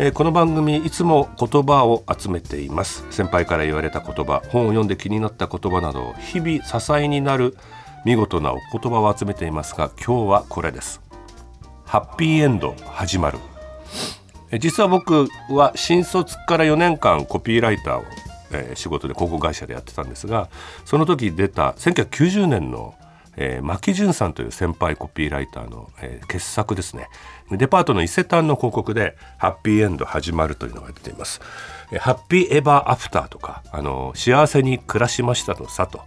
えこの番組いつも言葉を集めています。先輩から言われた言葉本を読んで気になった言葉など日々支えになる見事なお言葉を集めていますが今日はこれです。ハッピーエンド始まる。実は僕は新卒から4年間コピーライターを、え仕事で広告会社でやってたんですがその時出た1990年の、え牧潤さんという先輩コピーライターの、えー傑作ですね。デパートの伊勢丹の広告で「ハッピーエンド始まる」というのが出ています。ハッピーエバーアフターとかあの幸せに暮らしましたのさと、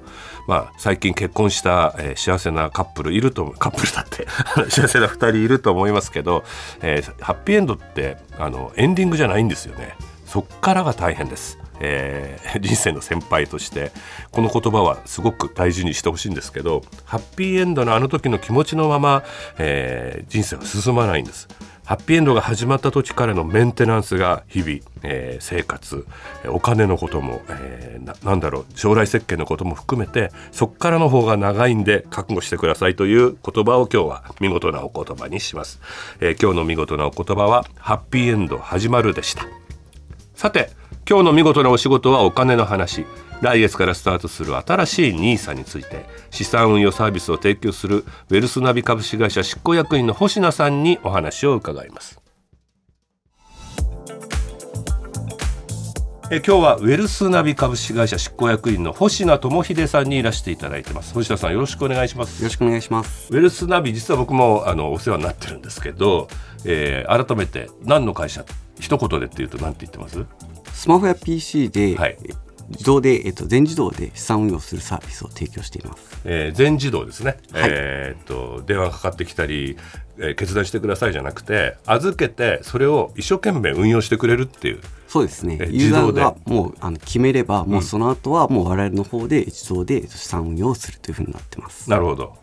まあ、最近結婚した、えー幸せなカップルいると思うカップルだって 幸せな2人いると思いますけど、えーハッピーエンドってあのエンディングじゃないんですよね。そっからが大変です、えー 人生の先輩としてこの言葉はすごく大事にしてほしいんですけどハッピーエンドのあの時の気持ちのまま、えー人生は進まないんです。ハッピーエンドが始まった時からのメンテナンスが日々、えー生活えお金のことも、えーななんだろう将来設計のことも含めてそっからの方が長いんで覚悟してくださいという言葉を今日は見事なお言葉にします、えー今日の見事なお言葉はハッピーエンド始まるでした。さて今日の見事なお仕事はお金の話。来月からスタートする新しい NISA について資産運用サービスを提供するウェルスナビ株式会社執行役員の星名さんにお話を伺います。え今日はウェルスナビ株式会社執行役員の星名智秀さんにいらしていただいてます。星名さんよろしくお願いします。よろしくお願いします。ウェルスナビ実は僕もあのお世話になってるんですけど、えー改めて何の会社一言でっていうと何て言ってます？スマホや PC で、はい。え自動で、えっと、全自動で資産運用するサービスを提供しています。えー全自動ですね、はい。えーっと電話がかかってきたり、えー決断してくださいじゃなくて預けてそれを一生懸命運用してくれるっていうそうですねえ。ユーザー自動がもうあの決めれば、もうその後はもう我々の方で自動で資産運用をするというふうになってます。なるほど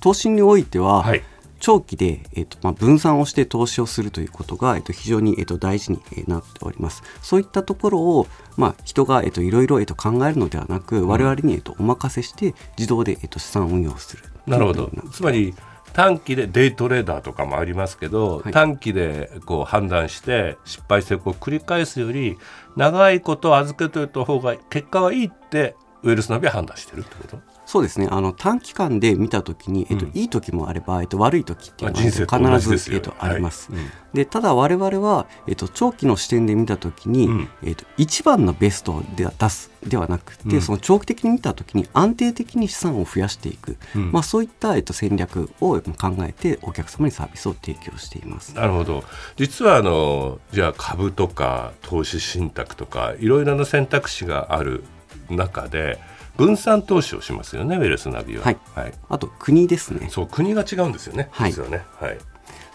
投資においては、はい長期で、えっとまあ、分散をして投資をするということが、えっと、非常に、えっと、大事にえーなっております。そういったところを、まあ、人が、えっと、いろいろ、えっと、考えるのではなく、我々に、えっと、お任せして自動で、えっと、資産運用する。なるほどつまり短期でデイトレーダーとかもありますけど、はい。短期でこう判断して失敗成功を繰り返すより長いこと預けておいた方が結果はいいってウェルスナビは判断してるってこと？そうですね。あの短期間で見たときに、えっとうん。いい時もあれば、えっと、悪い時っていうのは、必ず、えっと、あります、はいうん。でただ我々は、えっと、長期の視点で見たときに、うん。えっと、一番のベストでは出すではなくて、うん。その長期的に見たときに安定的に資産を増やしていく、うん。まあ、そういった、えっと、戦略を考えてお客様にサービスを提供しています。なるほど。実はあのじゃあ株とか投資信託とかいろいろな選択肢がある中で分散投資をしますよねウェルスナビは。はいあと国ですねそう国が違うんですよね、はい実はね。はい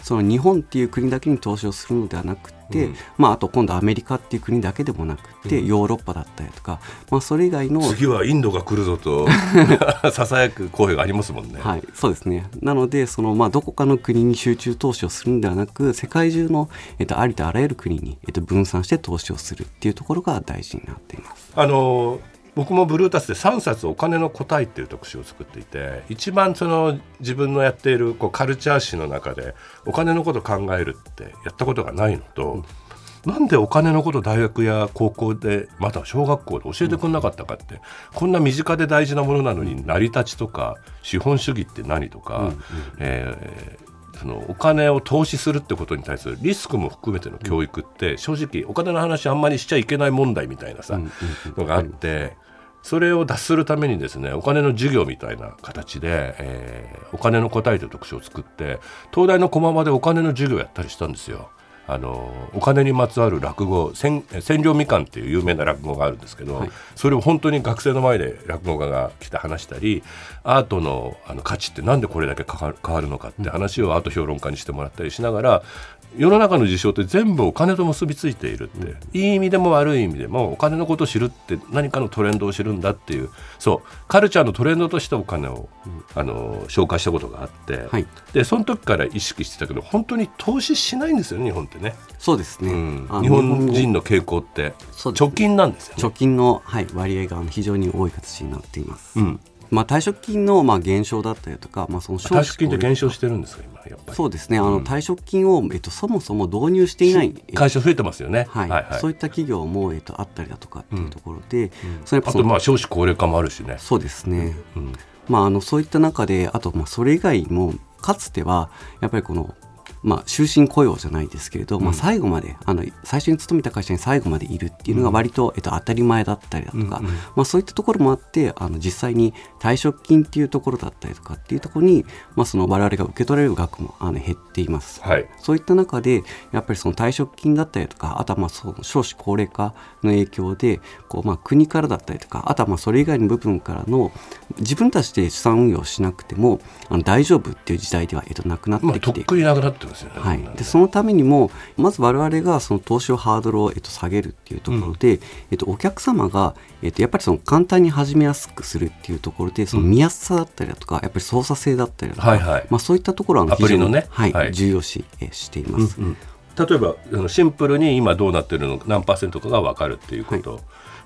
その日本っていう国だけに投資をするのではなくて、うんまあ、あと今度アメリカっていう国だけでもなくて、うんヨーロッパだったりとか、まあ、それ以外の次はインドが来るぞと ささやく声がありますもんね。はい、そうですね。なので、そのまあどこかの国に集中投資をするんではなく、世界中のえっとありとあらゆる国にえっと分散して投資をするっていうところが大事になっています。あの僕もブルータスで3冊お金の答えっていう特集を作っていて一番その自分のやっているこうカルチャー誌の中でお金のことを考えるってやったことがないのと、なんでお金のこと大学や高校でまたは小学校で教えてくれなかったかって、こんな身近で大事なものなのに成り立ちとか資本主義って何とか、えーそのお金を投資するってことに対するリスクも含めての教育って正直お金の話あんまりしちゃいけない問題みたいなさ、のがあってそれを脱するためにですねお金の授業みたいな形で、えーお金の答えという特集を作って東大の駒場でお金の授業をやったりしたんですよ。ああのお金にまつわる落語千千両みかんっていう有名な落語があるんですけど、はい。それを本当に学生の前で落語家が来て話したりアートのあの価値ってなんでこれだけ変わる変わるのかって話をアート評論家にしてもらったりしながら世の中の事象って全部お金と結びついているって、いい意味でも悪い意味でもお金のことを知るって何かのトレンドを知るんだっていう。そう。カルチャーのトレンドとしてお金を、あの紹介したことがあって、はい。でその時から意識してたけど本当に投資しないんですよね日本ってね、そうですね、うん。日本人の傾向ってね。貯金なんですよね。貯金の、はい、割合が非常に多い形になっています、うん、まあ、退職金の、まあ、減少だったりとか、まあ、その退職金って減少少してるんですか今やっぱり。そうですね。あの、退職金を、えっと、そもそも導入していない、えっと会社増えてますよね。はい。はいはい。そういった企業も、えっと、あったりだとかっていうところで、それやっぱそのあとまあ少子高齢化もあるしね。そうですね、うん。まあ、あのそういった中であとまあそれ以外にもかつてはやっぱりこの、まあ、終身雇用じゃないですけれど、まあ、最後まであの最初に勤めた会社に最後までいるっていうのが割と、えっと、当たり前だったりだとか、まあ、そういったところもあってあの実際に退職金っていうところだったりとかっていうところに、まあ、その我々が受け取れる額もあの減っています。はい。そういった中で、やっぱりその退職金だったりとか、あとはまあその少子高齢化の影響で、こうまあ国からだったりとか、あとはまあそれ以外の部分からの、自分たちで資産運用しなくてもあの大丈夫っていう時代では、えっと、なくなっまあとってきている。くになくなってますよね。はい。でそのためにもまず我々がその投資をハードルを、えっと、下げるっていうところで、えっと、お客様が、えっと、やっぱりその簡単に始めやすくするっていうところでその見やすさだったりだとか、やっぱり操作性だったりだとか、はいはい。まあ、そういったところはあのアプリのね。非常にはいはい。重要視えしています。うん例えばシンプルに今どうなってるのか何パーセントかが分かるっていうこと、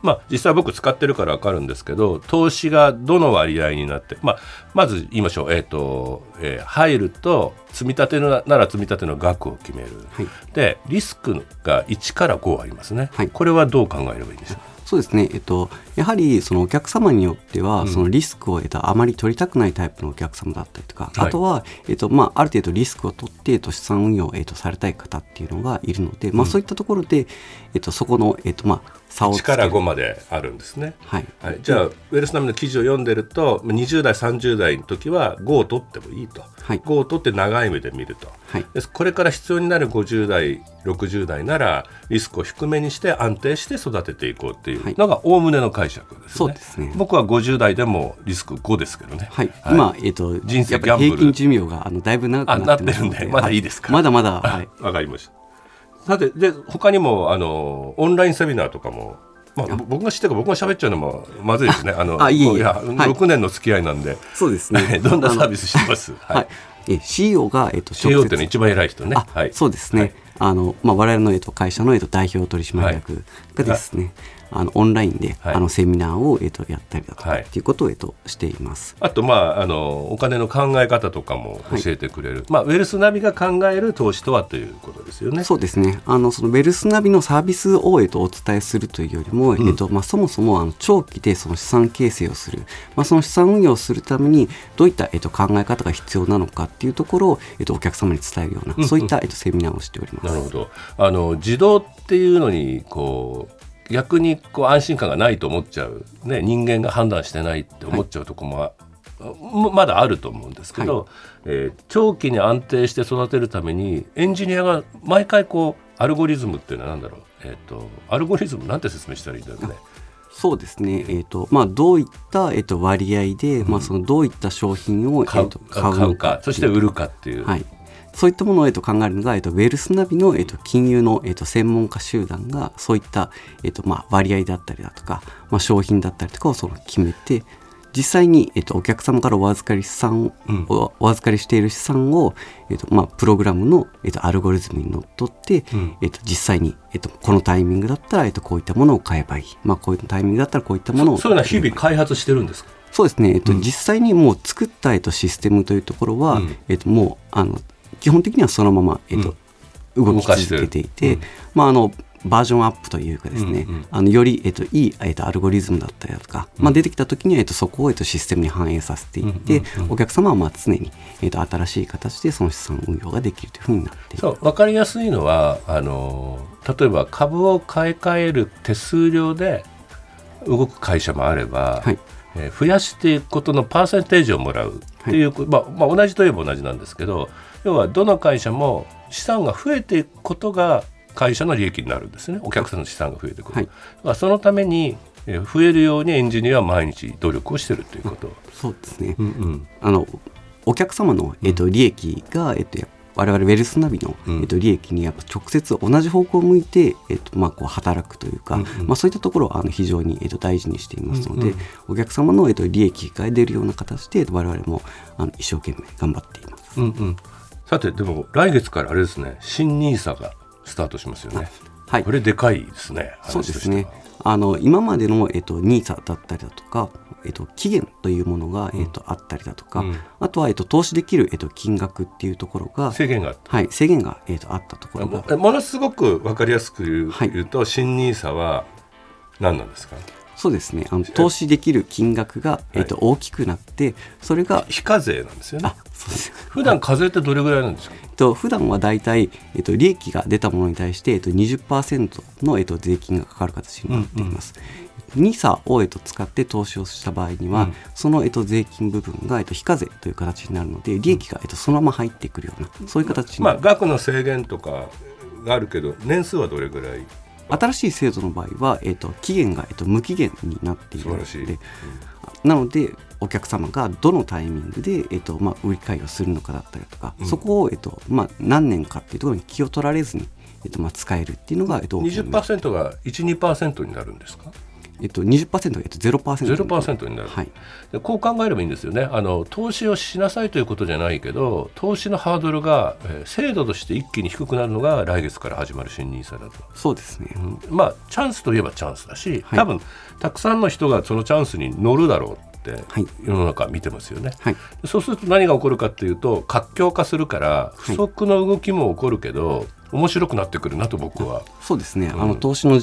まあ実際僕使ってるから分かるんですけど投資がどの割合になって、まあ、まず言いましょう、えーとえー入ると積み立てのなら積み立ての額を決める、はい。でリスクが1から5ありますね、はい。これはどう考えればいいんでしょうそうですね、えっと、やはりそのお客様によっては、そのリスクを、えっと、あまり取りたくないタイプのお客様だったりとか、はい。あとは、えっとまあ、ある程度リスクを取って、えっと、資産運用を、えっと、されたい方っていうのがいるので、まあ、そういったところで、えっと、そこの、えっとまあ、1からける。5まであるんですね。はい。はい、じゃあ、ウェルスナミの記事を読んでると20代30代の時は5を取ってもいいと、はい。5を取って長い目で見ると、はい。でこれから必要になる50代60代ならリスクを低めにして安定して育てていこうっていうのがおおむねの解釈ですね。そうですね。僕は50代でもリスク5ですけどね。はい、今、えっと、人生平均寿命があのだいぶ長くなってますので。あなってるんでまだいいですか？はまだまだ、はい、わかりました。さてで他にもあのオンラインセミナーとかも、まあ、ぼ僕が知ってるから僕が喋っちゃうのもまずいですね。あのあいえいえ。や、はい。6年の付き合いなんで、そうですね。どんなサービスしてます？はい、え CEO が、えっと、CEO っていうのは一番偉い人ね。あ、はい。そうですね、はい。あのまあ、我々の、えっと、会社の、えっと、代表取締役がですね、あのオンラインで、はいあのセミナーを、えっと、やったりだとか、はいっていうことを、えっと、しています。あとまああのお金の考え方とかも教えてくれる、まあウェルスナビが考える投資とはということですよね。そうですねあのそのウェルスナビのサービスを、えっと、お伝えするというよりも、えっとまあ、そもそもあの長期でその資産形成をする、まあ、その資産運用をするためにどういった、えっと、考え方が必要なのかっていうところを、えっと、お客様に伝えるような、そういった、えっと、セミナーをしております。なるほど。あの自動っていうのにこう逆にこう安心感がないと思っちゃう、ね、人間が判断してないって思っちゃうとこも、ままだあると思うんですけど、えー長期に安定して育てるためにエンジニアが毎回こうアルゴリズムっていうのは何だろう、えー、とアルゴリズムなんて説明したらいいんだろうね。そうですね、えーとまあ、どういった、えー、と割合で、まあ、そのどういった商品を、え買うーと買うかそして売るかっていう、はい、そういったものを、えー、と考えるのが、えー、とウェルスナビの、えー、と金融の、えー、と専門家集団がそういった、えーとまあ、割合だったりだとか、まあ、商品だったりとかをその決めて実際に、えー、とお客様からお預かり資産、うん。おお預かりしている資産を、えーとまあ、プログラムの、えー、とアルゴリズムにのっとって、うん。えー、と実際に、えー、とこのタイミングだったら、えー、とこういったものを買えばいい、まあ、こういうタイミングだったらこういったものをそういうのは日々開発してるんですか？そうですね、えっとうん。実際にもう作った、えっと、システムというところは、うん。えっと、もうあの基本的にはそのまま、えっと動き続けていて、うん。まあ、あのバージョンアップというかですね、うん。うん。あのより、えっと、いい、えっと、アルゴリズムだったりだとか、まあ、出てきた時には、えっと、そこを、えっと、システムに反映させていって、うんうんうん。お客様はまあ常に、えっと、新しい形でその資産運用ができるというふうになってそう分かりやすいのはあの例えば株を買い替える手数料で動く会社もあれば、はい。えー増やしていくことのパーセンテージをもらうっていう、まあまあ、同じといえば同じなんですけど要はどの会社も資産が増えていくことが会社の利益になるんですね。お客さんの資産が増えてくる、はい。まあ、そのためにえー増えるようにエンジニアは毎日努力をしてるということ。そうですね、うんうん。あのお客様の、えっと利益が、えっとや我々ウェルスナビの、うん。えっと利益にやっぱ直接同じ方向を向いて、えっとまあ、こう働くというか、うんうん。まあ、そういったところをあの非常に、えっと大事にしていますので、うんうん。お客様の、えっと利益が出るような形で我々もあの一生懸命頑張っています。うんうん、さてでも来月からあれですね新ニーサがスタートしますよね。はい。これでかいですね。そうですね。あの今までの、えっと、NISA だったりだとか、えっと、期限というものが、えっと、あったりだとか、うん。あとは、えっと、投資できる、えっと、金額っていうところが、制限が。はい、制限が、えっと、あったところが。もものすごく分かりやすく言う,、はい。新ニーサは何なんですか？そうですね。あの投資できる金額が、えっと、大きくなってそれが非課税なんですよね。あ。そうです。普段課税ってどれぐらいなんですか？えっと普段はだいたい、えっと、利益が出たものに対して、えっと、20%の、えっと、税金がかかる形になっています。NISA を、えっと、使って投資をした場合には、うん。その、えっと、税金部分が、えっと、非課税という形になるので利益が、えっと、そのまま入ってくるようなそういう形になる、まあ額の制限とかがあるけど年数はどれぐらい？新しい制度の場合は、えっと、期限が、えっと、無期限になっているので素晴らしい。なのでお客様がどのタイミングで、えっとまあ、売り買いをするのかだったりとか、うん。そこを、えっとまあ、何年かっていうところに気を取られずに、えっとまあ、使えるっていうのが、えっと、大きな20%が12%になるんですか？えっと、20%が、えっと、0%。0%になる、はい。でこう考えればいいんですよねあの投資をしなさいということじゃないけど投資のハードルが、えー制度として一気に低くなるのが来月から始まる新ニーサだと。そうですね。まあチャンスといえばチャンスだし、はい多分たくさんの人がそのチャンスに乗るだろうってはい世の中見てますよね。はい。そうすると何が起こるかっていうと活況化するから不足の動きも起こるけど、面白くなってくるなと僕は。そうですね、うんあの投資の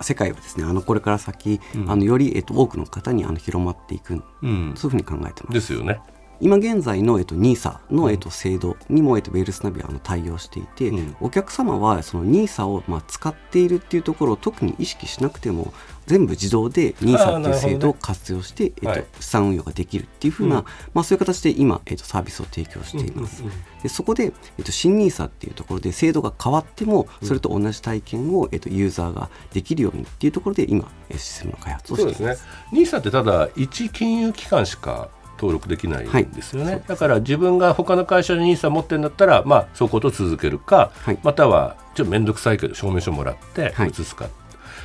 世界はですねあのこれから先、うんあのより、えっと、多くの方にあの広まっていく、うん、そういうふうに考えてます。ですよね。今現在の、えっと、NISA の、うん。えっと、制度にも、えっと、ウェルスナビはあの対応していて、うん。お客様はその NISA を、まあ、使っているっていうところを特に意識しなくても全部自動で NISA っていう制度を活用して、えっはい。と、資産運用ができるっていうふうな、うん。まあ、そういう形で今、えっと、サービスを提供しています。でそこで、えっと、新 NISA っていうところで制度が変わってもそれと同じ体験を、えっと、ユーザーができるようにっていうところで今えシステムの開発をしそうでています。す。ね。ニーサってただ一金融機関しか登録できないんですよね。はいだから自分が他の会社でニーサ持ってるんだったら、まあそこと続けるか、はい。またはちょっと面倒くさいけど証明書もらってはい。移すか。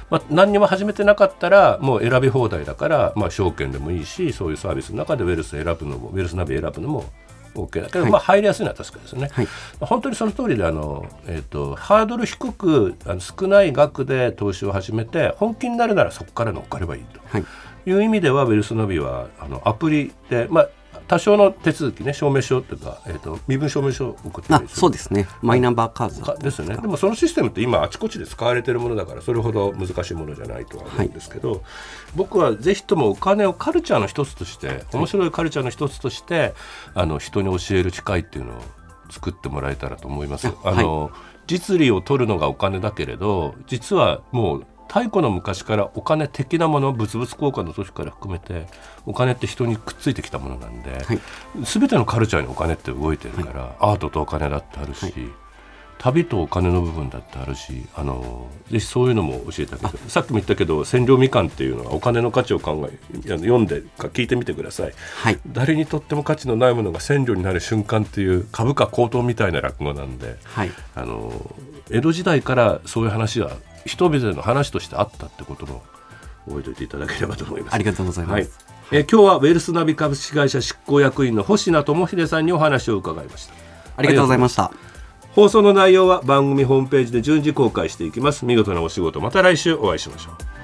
まあ、何にも始めてなかったらもう選び放題だから、まあ、証券でもいいしそういうサービスの中でウェルス選ぶのもウェルスナビ選ぶのも OK だけど、はい。まあ、入りやすいのは確かですよね。はい。本当にその通りであの、えー、とハードル低くあの少ない額で投資を始めて本気になるならそこから乗っかればいいと。はいいう意味ではウェルスナビはあのアプリで、まあ、多少の手続きね証明書というか、えー、と身分証明書を送ってあそうですね。マイナンバーカードですよね。でもそのシステムって今あちこちで使われてるものだからそれほど難しいものじゃないとは思うんですけど、僕はぜひともお金をカルチャーの一つとして面白いカルチャーの一つとしてあの人に教える機会っていうのを作ってもらえたらと思います。ああの、実利を取るのがお金だけれど実はもう太古の昔からお金的なもの物々交換の時から含めてお金って人にくっついてきたものなんで、はい。全てのカルチャーにお金って動いてるから、アートとお金だってあるし、はい。旅とお金の部分だってあるしあのぜひそういうのも教えてあげてさっきも言ったけど千両みかんっていうのはお金の価値を考え読んでか聞いてみてください。はい。誰にとっても価値のないものが千両になる瞬間っていう株価高騰みたいな落語なんではい。あの江戸時代からそういう話は人々の話としてあったってことも覚えておいていただければと思います。ありがとうございます、はい。えー今日はウェルスナビ株式会社執行役員の星名智秀さんにお話を伺いました。ありがとうございました。放送の内容は番組ホームページで順次公開していきます。見事なお仕事。また来週お会いしましょう